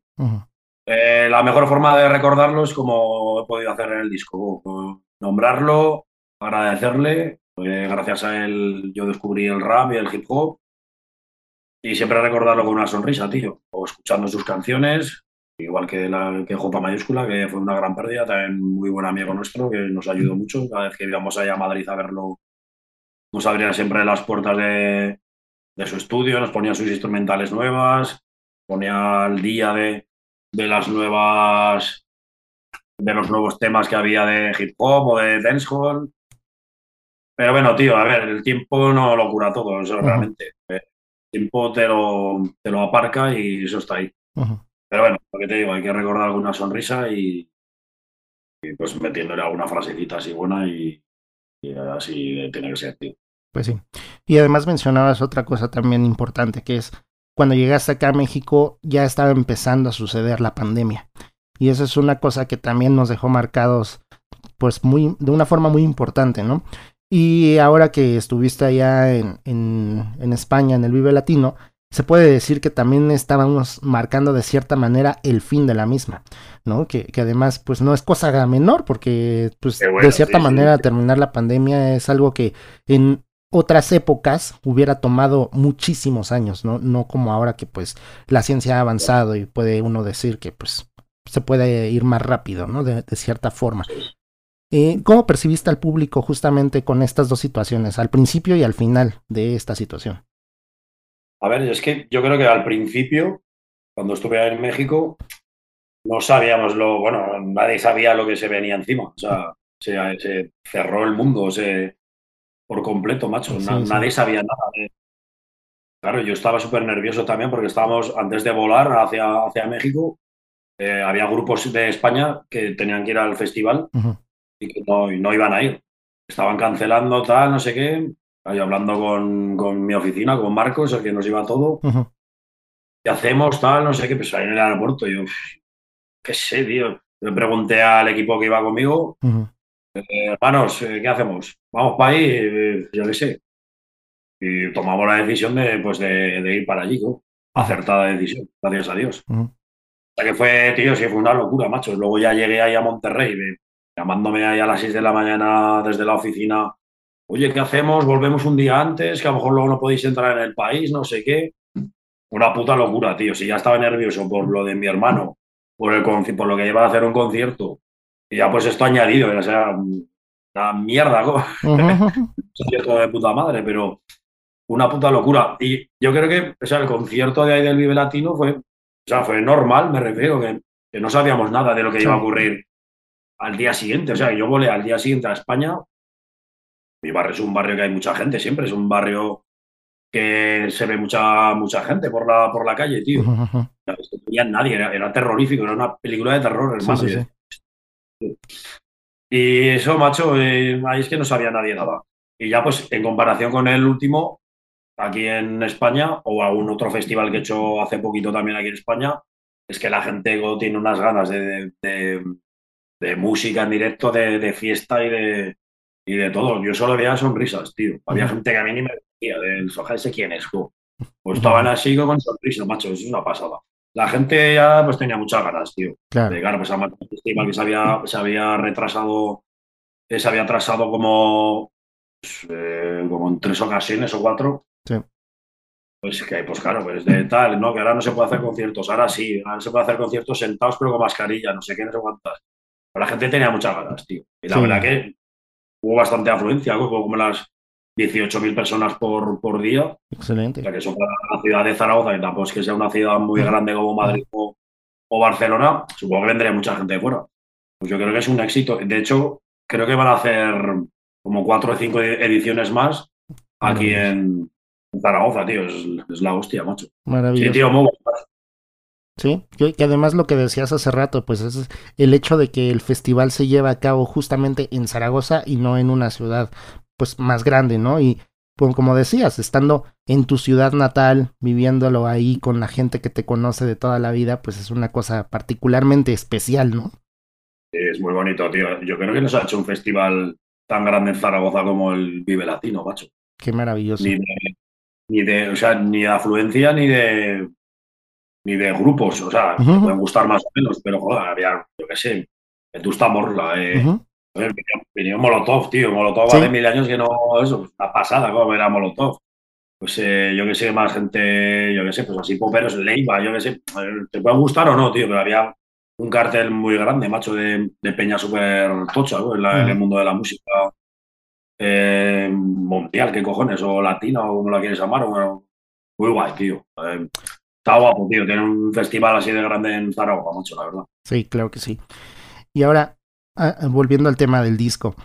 B: la mejor forma de recordarlo es como he podido hacer en el disco, nombrarlo, agradecerle, gracias a él yo descubrí el rap y el hip hop, y siempre recordarlo con una sonrisa, tío. O escuchando sus canciones, igual que, la, que J mayúscula, que fue una gran pérdida, también muy buen amigo nuestro, que nos ayudó mucho. Cada vez que íbamos allá a Madrid a verlo, nos abría siempre las puertas de, de su estudio, nos ponía sus instrumentales nuevas, ponía al día de, de las nuevas de los nuevos temas que había de hip hop o de dancehall. Pero bueno, tío, a ver, el tiempo no lo cura todo, eso realmente tiempo te lo, te lo aparca y eso está ahí. Pero bueno, lo que te digo, hay que recordar alguna sonrisa y, pues metiéndole alguna frasecita así buena y, Y así tiene que ser, tío.
A: Pues sí. Y además mencionabas otra cosa también importante, que es cuando llegaste acá a México ya estaba empezando a suceder la pandemia. Y eso es una cosa que también nos dejó marcados, pues muy, de una forma muy importante, ¿no? Y ahora que estuviste allá en, en, en España, en el Vive Latino, se puede decir que también estábamos marcando de cierta manera el fin de la misma, ¿no? Que, que además, pues no es cosa menor, porque pues de cierta manera terminar la pandemia es algo que en otras épocas hubiera tomado muchísimos años, ¿no? No como ahora que pues la ciencia ha avanzado y puede uno decir que pues se puede ir más rápido, ¿no? De, cierta forma. Eh, ¿Cómo percibiste al público justamente con estas dos situaciones, al principio y al final de esta situación?
B: A ver, es que yo creo que al principio, cuando estuve en México, no sabíamos lo, bueno, nadie sabía lo que se venía encima. O sea, se, cerró el mundo se, por completo, macho. Nadie sabía nada. Claro, yo estaba súper nervioso también porque estábamos, antes de volar hacia, hacia México, eh, había grupos de España que tenían que ir al festival y que no, no iban a ir. Estaban cancelando tal, no sé qué ahí hablando con, con, mi oficina, con Marcos, el que nos iba todo. ¿Qué hacemos? Tal, no sé qué, pues ahí en el aeropuerto. yo, qué sé, tío. Le pregunté al equipo que iba conmigo, eh, hermanos, eh, ¿qué hacemos? ¿Vamos para ahí? Eh, yo qué sé. Y tomamos la decisión de, pues de, ir para allí, ¿no? Acertada decisión, gracias a Dios. O sea que fue, tío, sí, fue una locura, macho. Luego ya llegué ahí a Monterrey, llamándome ahí a las 6 de la mañana desde la oficina oye, ¿qué hacemos? Volvemos un día antes, que a lo mejor luego no podéis entrar en el país, no sé qué. Una puta locura, tío. Si ya estaba nervioso por lo de mi hermano, por, el por lo que lleva a hacer un concierto, y ya pues esto añadido, o sea, una mierda, un concierto de puta madre, pero una puta locura. Y yo creo que o sea, el concierto de ahí del Vive Latino fue, o sea, fue normal, me refiero, que, que no sabíamos nada de lo que iba a ocurrir al día siguiente. O sea, yo volé al día siguiente a España mi barrio es un barrio que hay mucha gente siempre, es un barrio que se ve mucha, mucha gente por la, por la calle, tío. No nadie, era, terrorífico, era una película de terror, hermano. Y eso, macho, eh, ahí es que no sabía nadie nada. Y ya, pues, en comparación con el último, aquí en España, o a un otro festival que he hecho hace poquito también aquí en España, es que la gente tiene unas ganas de, de, música en directo, de, fiesta y de, y de todo. Yo solo veía sonrisas, tío. Había gente que a mí ni me decía del soja ese quién es, Pues estaban así con sonrisas, macho, eso es una pasada. La gente ya pues tenía muchas ganas, tío. Claro. De llegar pues, a festival que se había, se había retrasado, que se había atrasado como, pues, eh, como en tres ocasiones o cuatro. Sí. Pues que, pues claro, pues de tal, ¿no? Que ahora no se puede hacer conciertos, ahora sí, ahora se puede hacer conciertos sentados pero con mascarilla, no sé qué, no sé cuántas. Pero la gente tenía muchas ganas, tío. Y la verdad que hubo bastante afluencia, como las 18.000 personas por, por día.
A: Excelente.
B: O sea, que eso para la ciudad de Zaragoza, que tampoco es que sea una ciudad muy grande como Madrid o, Barcelona, supongo que vendría mucha gente de fuera. Pues yo creo que es un éxito. De hecho, creo que van a hacer como cuatro o cinco ediciones más aquí en Zaragoza, tío. Es, la hostia, macho.
A: Maravilloso. Sí, tío, Sí, que además lo que decías hace rato, pues es el hecho de que el festival se lleva a cabo justamente en Zaragoza y no en una ciudad pues más grande, ¿no? Y pues, como decías, estando en tu ciudad natal, viviéndolo ahí con la gente que te conoce de toda la vida, pues es una cosa particularmente especial, ¿no?
B: Es muy bonito, tío. Yo creo que no se ha hecho un festival tan grande en Zaragoza como el Vive Latino, macho.
A: Qué maravilloso.
B: Ni ni de, o sea, ni de afluencia ni de ni de grupos, o sea, pueden gustar más o menos, pero joder, había, yo qué sé, Vetusta Morla, eh, venía, Molotov, tío, Molotov hace mil años que no, eso, una pasada, como era Molotov. Pues eh, yo qué sé, más gente, yo qué sé, pues así poperos, Leiva, yo qué sé, te pueden gustar o no, tío, pero había un cartel muy grande, macho, de, peña súper tocha, en, el mundo de la música eh, mundial, qué cojones, o latina, o como la quieres llamar, o, muy guay, tío. Eh, Está guapo, tío, tiene un festival así de grande en Zaragoza, mucho, la verdad.
A: Sí, claro que sí. Y ahora, ah, volviendo al tema del disco,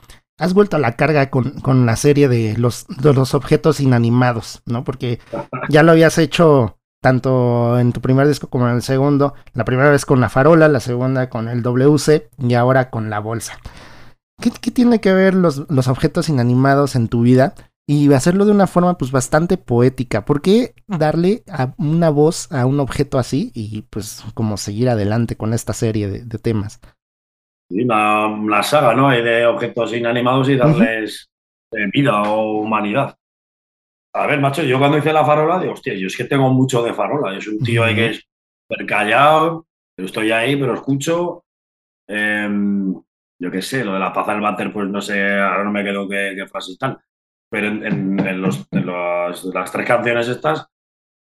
A: has vuelto a la carga con, con la serie de los, de los objetos inanimados, ¿no? Porque ya lo habías hecho tanto en tu primer disco como en el segundo. La primera vez con la farola, la segunda con el WC y ahora con la bolsa. ¿qué, tiene que ver los, los objetos inanimados en tu vida? Y hacerlo de una forma pues bastante poética. ¿Por qué darle a una voz a un objeto así y pues como seguir adelante con esta serie de, temas?
B: una, saga, ¿no? Hay de objetos inanimados y darles eh, vida o humanidad. A ver, macho, yo cuando hice la farola, digo, hostia, yo es que tengo mucho de farola. Yo soy un tío ahí que es súper callado, pero estoy ahí, pero escucho. Em, yo qué sé, lo de la paz del váter, pues no sé, ahora no me quedo qué, qué frases están pero en, los, las tres canciones estas,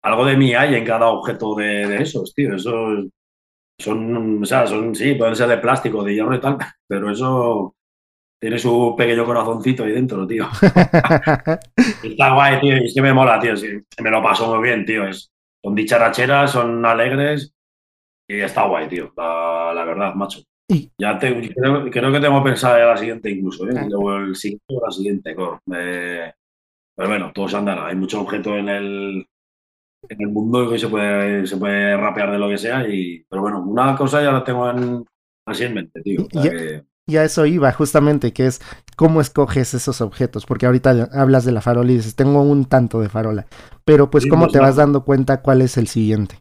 B: algo de mí hay en cada objeto de, esos, tío. Eso son, o sea, son, sí, pueden ser de plástico, de hierro y tal, pero eso tiene su pequeño corazoncito ahí dentro, tío. Está guay, tío, y es que me mola, tío. Sí, me lo paso muy bien, tío. Es, son dicharacheras, son alegres y está guay, tío. la verdad, macho. Ya creo, que tengo pensado la siguiente incluso, ¿eh? Luego el siguiente o la siguiente, pero bueno, todo se andará. Hay mucho objeto en el, en el mundo que se puede, se puede rapear de lo que sea. Y, pero bueno, una cosa ya la tengo en, así en mente, tío.
A: Ya, eso iba, justamente, que es cómo escoges esos objetos. Porque ahorita hablas de la farola y dices, tengo un tanto de farola. Pero pues, ¿cómo pues te vas dando cuenta cuál es el siguiente?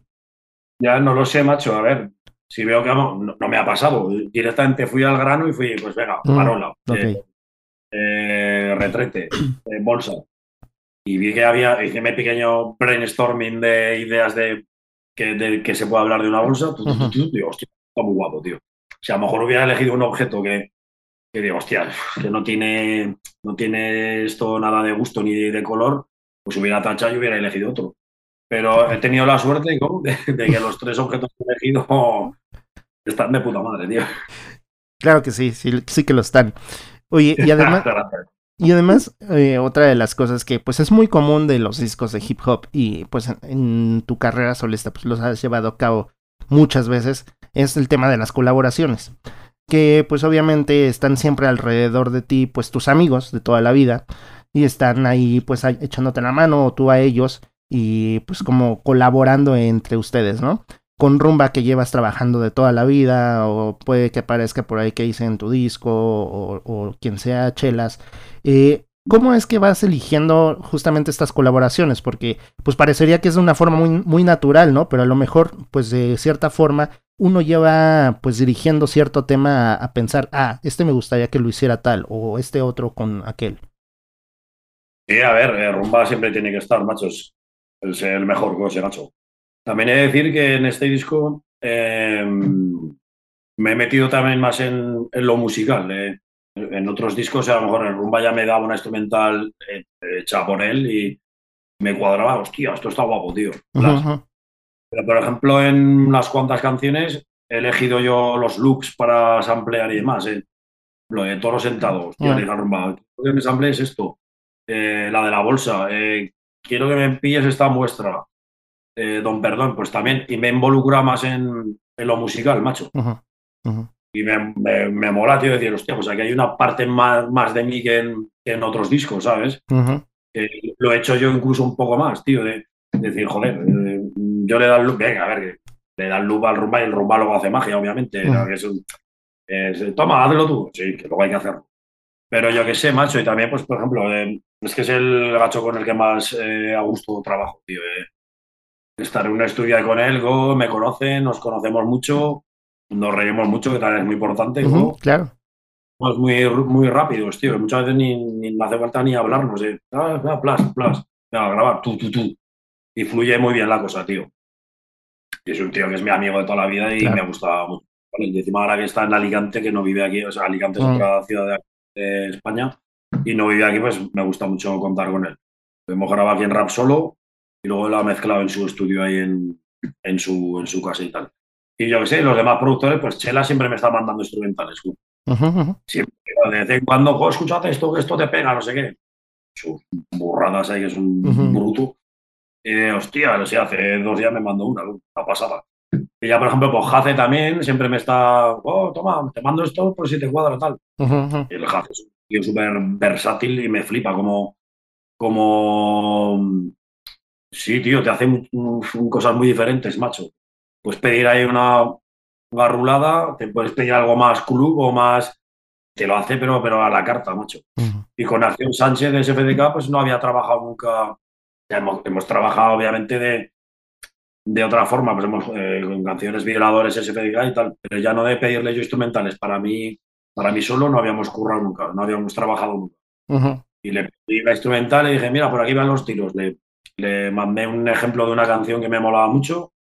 B: Ya no lo sé, macho. A ver, si veo que no, me ha pasado, directamente fui al grano y fui, pues venga, parola, mm, eh, eh, retrete, eh, bolsa. Y vi que había, hice mi pequeño brainstorming de ideas de que, que se puede hablar de una bolsa. digo, hostia, está muy guapo, tío. Si a lo mejor hubiera elegido un objeto que, que digo, hostia, que no tiene, no tiene esto nada de gusto ni de color, pues hubiera tachado y hubiera elegido otro. Pero he tenido la suerte de, que los tres objetos que he elegido están de puta madre, tío.
A: Claro que sí, sí, sí que lo están. Oye, y además, y además eh, otra de las cosas que pues es muy común de los discos de hip hop y pues en, tu carrera solista pues los has llevado a cabo muchas veces, es el tema de las colaboraciones. Que pues obviamente están siempre alrededor de ti, pues tus amigos de toda la vida, y están ahí pues echándote la mano o tú a ellos y pues como colaborando entre ustedes, ¿no? Con rumba que llevas trabajando de toda la vida o puede que aparezca por ahí que hice en tu disco o, quien sea chelas. Eh, ¿Cómo es que vas eligiendo justamente estas colaboraciones? Porque pues parecería que es de una forma muy, muy natural, ¿no? Pero a lo mejor pues de cierta forma uno lleva pues dirigiendo cierto tema a, pensar, ah, este me gustaría que lo hiciera tal o este otro con aquel.
B: Sí, a ver, eh, rumba siempre tiene que estar, machos es el mejor coche, Nacho. También he de decir que en este disco em, me he metido también más en, lo musical. Eh. En otros discos, a lo mejor en Rumba ya me daba una instrumental eh, hecha por él y me cuadraba, hostia, esto está guapo, tío. Pero, por ejemplo, en unas cuantas canciones he elegido yo los looks para samplear y demás. Eh. Lo de toros sentados, tío, la rumba. Lo que me sample es esto. la de la bolsa, quiero que me pilles esta muestra, eh, don Perdón, pues también, y me involucra más en, lo musical, macho. Y me, me, mola, tío, decir, hostia, pues aquí hay una parte más, más de mí que en, otros discos, ¿sabes? lo he hecho yo incluso un poco más, tío, de, decir, joder, eh, yo le da el loop, venga, a ver, le da el loop al rumba y el rumba luego hace magia, obviamente. toma, hazlo tú. Sí, que luego hay que hacerlo. Pero yo qué sé, macho, y también, pues, por ejemplo, eh, es que es el gacho con el que más eh, a gusto trabajo, tío. Estar en una estudia con él, me conoce, nos conocemos mucho, nos reímos mucho, que también es muy importante.
A: claro.
B: Somos muy, muy rápidos, tío. Muchas veces ni, ni hace falta ni hablarnos. Eh. Ah, ah, plas, plas. a grabar, tú, tú, tú. Y fluye muy bien la cosa, tío. Y es un tío que es mi amigo de toda la vida y me gusta mucho. Y encima ahora que está en Alicante, que no vive aquí, o sea, Alicante es mm. otra ciudad de, de España, y no vive aquí, pues me gusta mucho contar con él. Hemos grabado aquí en rap solo y luego lo ha mezclado en su estudio ahí en, en, su, en su casa y tal. Y yo que sé, los demás productores, pues Chela siempre me está mandando instrumentales. Siempre, de vez en cuando, oh, escúchate esto, que esto te pega, no sé qué. Sus burradas ahí, que es un bruto. Y hostia, no sé, hace dos días me mandó una, una pasada. Y ya, por ejemplo, pues Jace también siempre me está, oh, toma, te mando esto por si te cuadra tal. Y el Jace es tío súper versátil y me flipa como, como, sí, tío, te hace cosas muy diferentes, macho. Puedes pedir ahí una, garrulada, te puedes pedir algo más club o más, te lo hace, pero, pero a la carta, macho. Y con Acción Sánchez de SFDK, pues no había trabajado nunca. Ya hemos, trabajado, obviamente, de, de otra forma, pues hemos eh, con canciones violadores SFDK y tal, pero ya no de pedirle yo instrumentales. Para mí, para mí solo no habíamos currado nunca, no habíamos trabajado nunca. Y le pedí la instrumental y dije, mira, por aquí van los tiros. Le, le mandé un ejemplo de una canción que me molaba mucho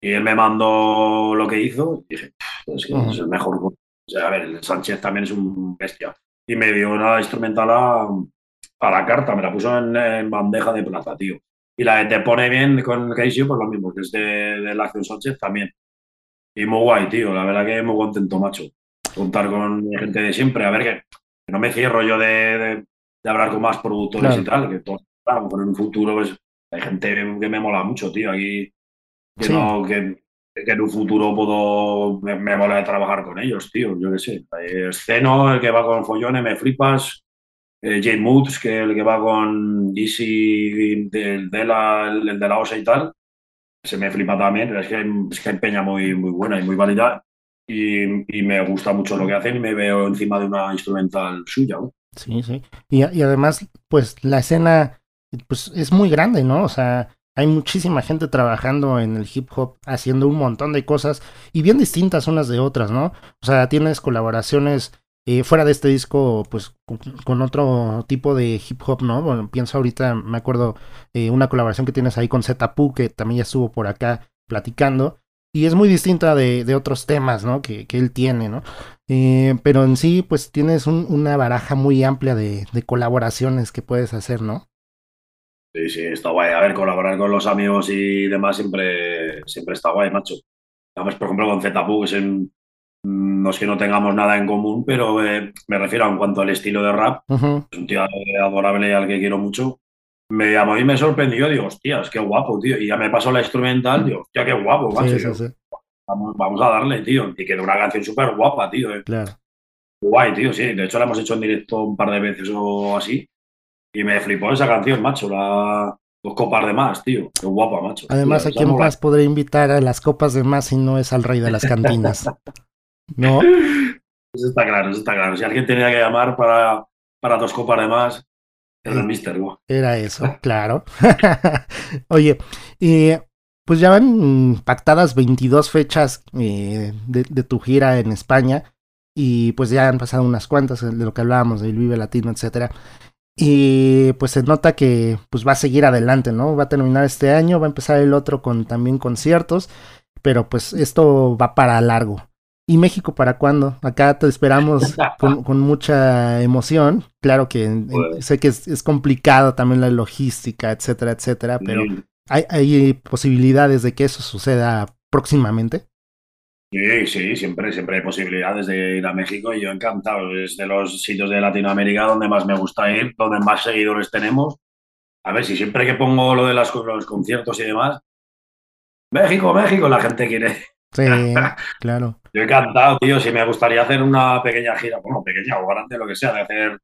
B: y él me mandó lo que hizo y dije, es que es el mejor. O sea, a ver, el Sánchez también es un bestia. Y me dio una instrumental a, la carta, me la puso en, bandeja de plata, tío. Y la de Te pone bien con Casey, pues lo mismo, que es de, de la acción Sánchez también. Y muy guay, tío. La verdad que muy contento, macho. Contar con gente de siempre. A ver, que, no me cierro yo de, de, hablar con más productores y tal. Que todo, claro, en un futuro, pues hay gente que me mola mucho, tío. Aquí, que no, que, que, en un futuro puedo, me, me mola trabajar con ellos, tío. Yo qué sé. Esceno, el que va con Follones, me flipas. Eh, Jane Moods, que el que va con Easy de, de la, el de la OSA y tal, se me flipa también. Es que, es que empeña muy, muy buena y muy válida. Y, y, me gusta mucho lo que hacen y me veo encima de una instrumental suya.
A: Sí, sí. Y, y, además, pues la escena pues, es muy grande, ¿no? O sea, hay muchísima gente trabajando en el hip hop, haciendo un montón de cosas y bien distintas unas de otras, ¿no? O sea, tienes colaboraciones eh, fuera de este disco, pues con, otro tipo de hip hop, ¿no? Bueno, pienso ahorita, me acuerdo eh, una colaboración que tienes ahí con Zetapu, que también ya estuvo por acá platicando, y es muy distinta de, de otros temas, ¿no? Que, él tiene, ¿no? Eh, pero en sí, pues tienes un, una baraja muy amplia de, de, colaboraciones que puedes hacer, ¿no?
B: Sí, sí, está guay. A ver, colaborar con los amigos y demás siempre, siempre está guay, macho. Vamos, por ejemplo, con Zetapu, que es en, no es que no tengamos nada en común, pero eh, me refiero en cuanto al estilo de rap. Es un tío adorable al que quiero mucho. Me llamó y me sorprendió. Digo, hostias, qué guapo, tío. Y ya me pasó la instrumental. Digo, hostia, qué guapo, macho. Vamos, vamos, a darle, tío. Y quedó una canción súper guapa, tío. Eh.
A: Claro.
B: Guay, tío, sí. De hecho, la hemos hecho en directo un par de veces o así. Y me flipó esa canción, macho. La, dos copas de más, tío. Qué guapa, macho.
A: Además, ¿a quién más podré invitar a las copas de más si no es al rey de las cantinas? ¿No?
B: Eso está claro, eso está claro. Si alguien tenía que llamar para, para dos copas de más, era el Mister.
A: Era eso, claro. Oye, pues ya van pactadas 22 fechas eh, de, tu gira en España y pues ya han pasado unas cuantas de lo que hablábamos del Vive Latino, etcétera. Y pues se nota que pues va a seguir adelante, ¿no? Va a terminar este año, va a empezar el otro con también conciertos, pero pues esto va para largo. ¿Y México para cuándo? Acá te esperamos con, mucha emoción. Claro que sé que es, complicado también la logística, etcétera, etcétera, pero ¿hay, ¿hay, posibilidades de que eso suceda próximamente?
B: Sí, sí, siempre, siempre hay posibilidades de ir a México y yo encantado. Es de los sitios de Latinoamérica donde más me gusta ir, donde más seguidores tenemos. A ver, si siempre que pongo lo de los conciertos y demás, México, México, la gente quiere
A: Sí, claro.
B: Yo he encantado, tío. Si me gustaría hacer una pequeña gira, bueno, pequeña o grande, lo que sea, de hacer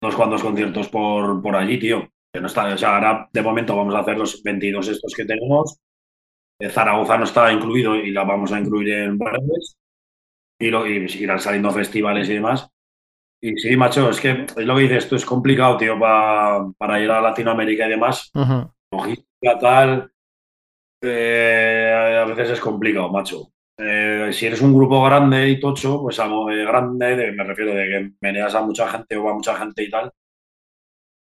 B: unos cuantos conciertos por, por allí, tío. Que no está, o sea, ahora de momento vamos a hacer los 22 estos que tenemos. Eh, Zaragoza no está incluido y la vamos a incluir en breves. Y, lo, y irán saliendo festivales y demás. Y sí, macho, es que es lo que dices, esto es complicado, tío, para, para ir a Latinoamérica y demás. Logística, tal. Eh, a veces es complicado, macho. Eh, si eres un grupo grande y tocho, pues algo de grande, me refiero de que meneas a mucha gente o a mucha gente y tal.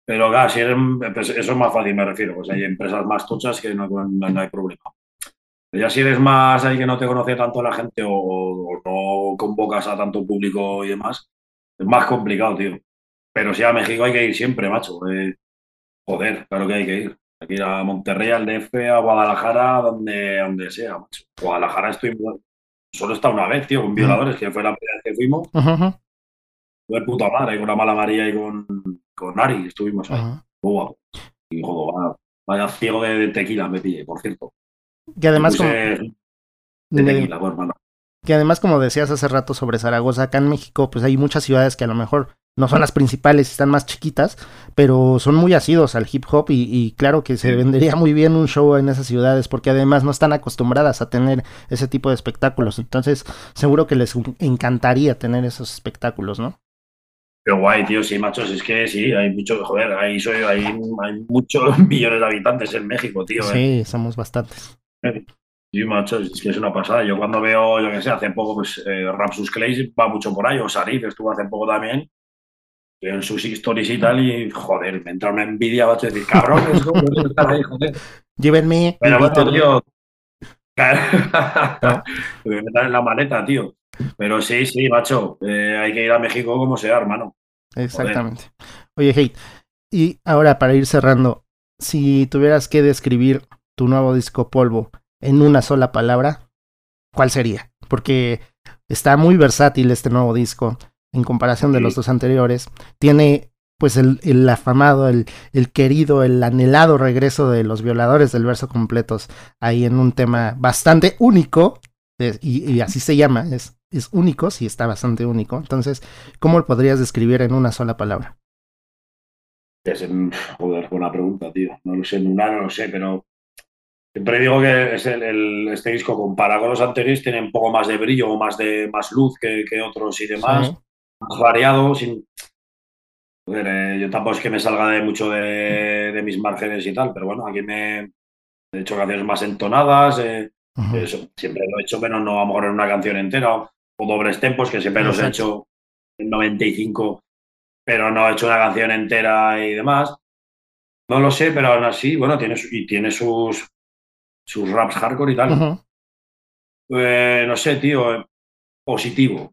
B: Pero claro, si eres, pues eso es más fácil, me refiero. Pues hay empresas más tochas que no, no, hay problema. Ya si eres más ahí que no te conoce tanto la gente o, no convocas a tanto público y demás, es más complicado, tío. Pero si a México hay que ir siempre, macho. Eh, joder, claro que hay que ir ir a Monterrey, al DF, a Guadalajara, donde, donde sea, macho. Guadalajara estoy. Solo está una vez, tío, con violadores, que fue la primera vez que fuimos. Fue el puta madre, con la mala María y con, con Ari, estuvimos ahí. Muy guapo. Y joder, vaya, ciego de, tequila me pille, por cierto.
A: Que además. Como... De Que además, como decías hace rato sobre Zaragoza, acá en México, pues hay muchas ciudades que a lo mejor no son las principales, están más chiquitas, pero son muy asidos al hip hop y, claro que se vendería muy bien un show en esas ciudades porque además no están acostumbradas a tener ese tipo de espectáculos. Entonces, seguro que les encantaría tener esos espectáculos, ¿no?
B: Pero guay, tío, sí, machos, es que sí, hay mucho, joder, hay, soy, hay, hay muchos millones de habitantes en México, tío.
A: Sí, ¿eh? somos bastantes.
B: Sí, machos, es que es una pasada. Yo cuando veo, yo qué sé, hace poco, pues eh, Rapsus Clay va mucho por ahí, o Sarif estuvo hace poco también, en sus stories y tal, y joder, me entra una envidia, a decir, cabrón, es como estar ahí, joder.
A: Llévenme.
B: Pero bueno, tío. me en la maleta, tío. Pero sí, sí, macho, eh, hay que ir a México como sea, hermano.
A: Exactamente. Oye, Hate, y ahora para ir cerrando, si tuvieras que describir tu nuevo disco Polvo en una sola palabra, ¿cuál sería? Porque está muy versátil este nuevo disco en comparación de los dos anteriores. Tiene pues el, el afamado, el, el, querido, el anhelado regreso de los violadores del verso completos ahí en un tema bastante único, y, y, así se llama, es es único, sí está bastante único. Entonces, ¿cómo lo podrías describir en una sola palabra?
B: Es, joder, buena pregunta, tío. No lo sé, en una no lo sé, pero siempre digo que es el, este disco comparado con los anteriores tiene un poco más de brillo o más de más luz que, otros y demás, más variado, sin... Eh, yo tampoco es que me salga de mucho de, mis márgenes y tal, pero bueno, aquí me he hecho canciones más entonadas, eh, eso, siempre lo he hecho, pero no a lo mejor en una canción entera o dobles tempos, que siempre los he hecho en 95, pero no he hecho una canción entera y demás. No lo sé, pero aún así, bueno, tiene, y tiene sus, sus raps hardcore y tal. Eh, no sé, tío, positivo.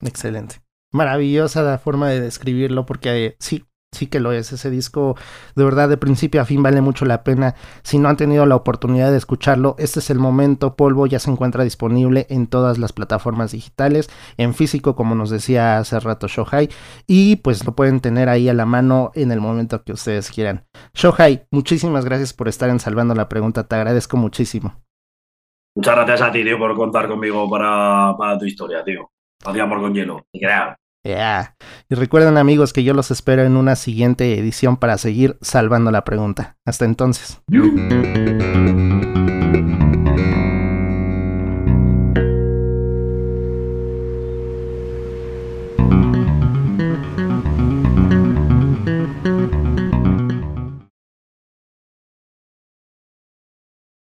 A: Excelente. Maravillosa la forma de describirlo, porque sí, sí que lo es. Ese disco, de verdad, de principio a fin vale mucho la pena. Si no han tenido la oportunidad de escucharlo, este es el momento. Polvo ya se encuentra disponible en todas las plataformas digitales, en físico, como nos decía hace rato Shohai, y pues lo pueden tener ahí a la mano en el momento que ustedes quieran. Shohai, muchísimas gracias por estar en Salvando la Pregunta. Te agradezco muchísimo.
B: Muchas gracias a ti, tío, por contar conmigo para, para tu historia, tío. Hacíamos con hielo. Y
A: y recuerden amigos que yo los espero en una siguiente edición para seguir salvando la pregunta. Hasta entonces.